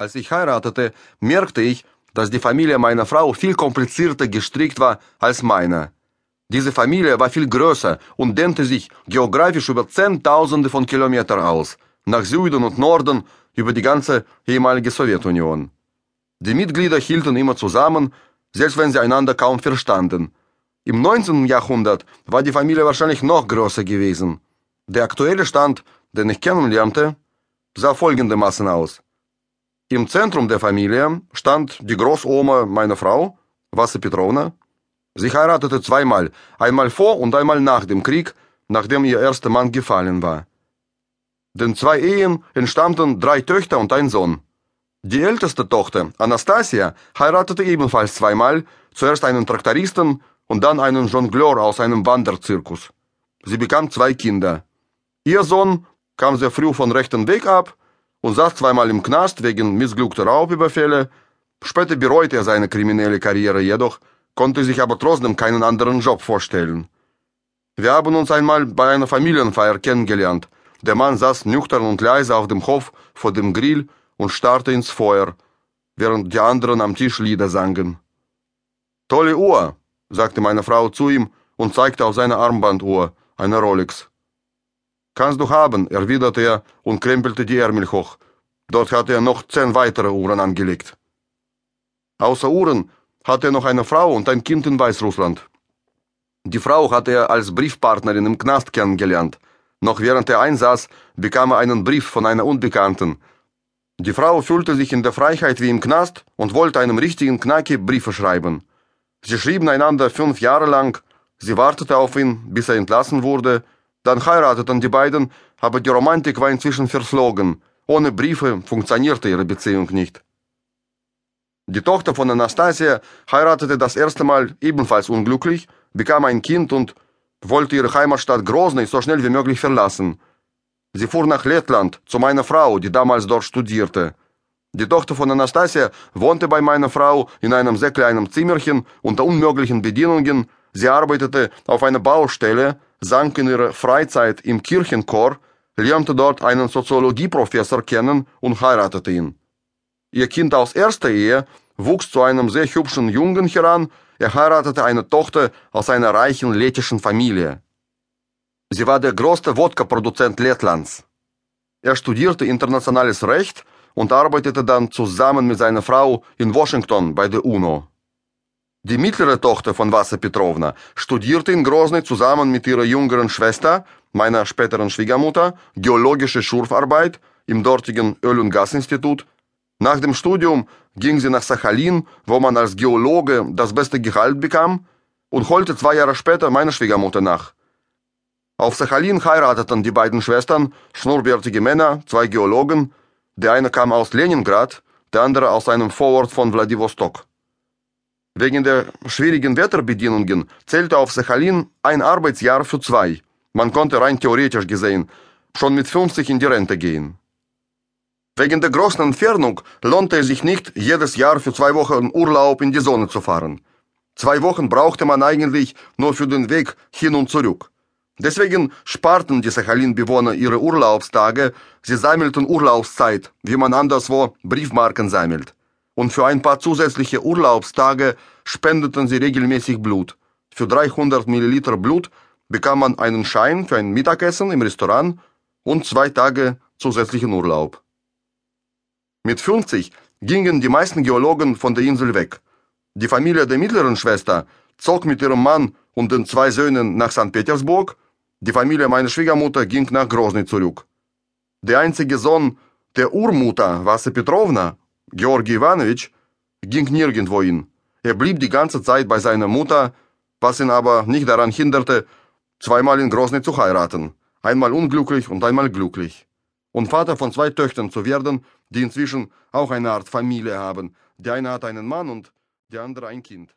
Als ich heiratete, merkte ich, dass die Familie meiner Frau viel komplizierter gestrickt war als meine. Diese Familie war viel größer und dehnte sich geografisch über Zehntausende von Kilometern aus, nach Süden und Norden, über die ganze ehemalige Sowjetunion. Die Mitglieder hielten immer zusammen, selbst wenn sie einander kaum verstanden. Im 19. Jahrhundert war die Familie wahrscheinlich noch größer gewesen. Der aktuelle Stand, den ich kennenlernte, sah folgendermaßen aus. Im Zentrum der Familie stand die Großoma meiner Frau, Wasse Petrovna. Sie heiratete zweimal, einmal vor und einmal nach dem Krieg, nachdem ihr erster Mann gefallen war. Den zwei Ehen entstammten drei Töchter und ein Sohn. Die älteste Tochter, Anastasia, heiratete ebenfalls zweimal, zuerst einen Traktoristen und dann einen Jongleur aus einem Wanderzirkus. Sie bekam zwei Kinder. Ihr Sohn kam sehr früh von rechten Weg ab und saß zweimal im Knast wegen missglückter Raubüberfälle. Später bereute er seine kriminelle Karriere jedoch, konnte sich aber trotzdem keinen anderen Job vorstellen. Wir haben uns einmal bei einer Familienfeier kennengelernt. Der Mann saß nüchtern und leise auf dem Hof vor dem Grill und starrte ins Feuer, während die anderen am Tisch Lieder sangen. Tolle Uhr, sagte meine Frau zu ihm und zeigte auf seine Armbanduhr, eine Rolex. Kannst du haben, erwiderte er und krempelte die Ärmel hoch. Dort hatte er noch zehn weitere Uhren angelegt. Außer Uhren hatte er noch eine Frau und ein Kind in Weißrussland. Die Frau hatte er als Briefpartnerin im Knast kennengelernt. Noch während er einsaß, bekam er einen Brief von einer Unbekannten. Die Frau fühlte sich in der Freiheit wie im Knast und wollte einem richtigen Knacki Briefe schreiben. Sie schrieben einander fünf Jahre lang, sie wartete auf ihn, bis er entlassen wurde, dann heirateten die beiden, aber die Romantik war inzwischen verflogen. Ohne Briefe funktionierte ihre Beziehung nicht. Die Tochter von Anastasia heiratete das erste Mal ebenfalls unglücklich, bekam ein Kind und wollte ihre Heimatstadt Grozny so schnell wie möglich verlassen. Sie fuhr nach Lettland zu meiner Frau, die damals dort studierte. Die Tochter von Anastasia wohnte bei meiner Frau in einem sehr kleinen Zimmerchen unter unmöglichen Bedienungen. Sie arbeitete auf einer Baustelle, sang in ihrer Freizeit im Kirchenchor, lernte dort einen Soziologieprofessor kennen und heiratete ihn. Ihr Kind aus erster Ehe wuchs zu einem sehr hübschen Jungen heran, er heiratete eine Tochter aus einer reichen lettischen Familie. Sie war der größte Wodka-Produzent Lettlands. Er studierte internationales Recht und arbeitete dann zusammen mit seiner Frau in Washington bei der UNO. Die mittlere Tochter von Wasse Petrovna studierte in Grozny zusammen mit ihrer jüngeren Schwester, meiner späteren Schwiegermutter, geologische Schurfarbeit im dortigen Öl- und Gasinstitut. Nach dem Studium ging sie nach Sachalin, wo man als Geologe das beste Gehalt bekam, und holte zwei Jahre später meine Schwiegermutter nach. Auf Sachalin heirateten die beiden Schwestern, schnurrbärtige Männer, zwei Geologen. Der eine kam aus Leningrad, der andere aus einem Vorort von Wladiwostok. Wegen der schwierigen Wetterbedingungen zählte auf Sachalin ein Arbeitsjahr für zwei. Man konnte rein theoretisch gesehen schon mit 50 in die Rente gehen. Wegen der großen Entfernung lohnte es sich nicht, jedes Jahr für zwei Wochen Urlaub in die Sonne zu fahren. Zwei Wochen brauchte man eigentlich nur für den Weg hin und zurück. Deswegen sparten die Sachalin-Bewohner ihre Urlaubstage, sie sammelten Urlaubszeit, wie man anderswo Briefmarken sammelt und für ein paar zusätzliche Urlaubstage spendeten sie regelmäßig Blut. Für 300 Milliliter Blut bekam man einen Schein für ein Mittagessen im Restaurant und zwei Tage zusätzlichen Urlaub. Mit 50 gingen die meisten Geologen von der Insel weg. Die Familie der mittleren Schwester zog mit ihrem Mann und den zwei Söhnen nach St. Petersburg, die Familie meiner Schwiegermutter ging nach Grozny zurück. Der einzige Sohn der Urmutter, Wasse Petrovna, Georgi Ivanovich ging nirgendwo hin. Er blieb die ganze Zeit bei seiner Mutter, was ihn aber nicht daran hinderte, zweimal in Grozny zu heiraten. Einmal unglücklich und einmal glücklich. Und Vater von zwei Töchtern zu werden, die inzwischen auch eine Art Familie haben. Der eine hat einen Mann und der andere ein Kind.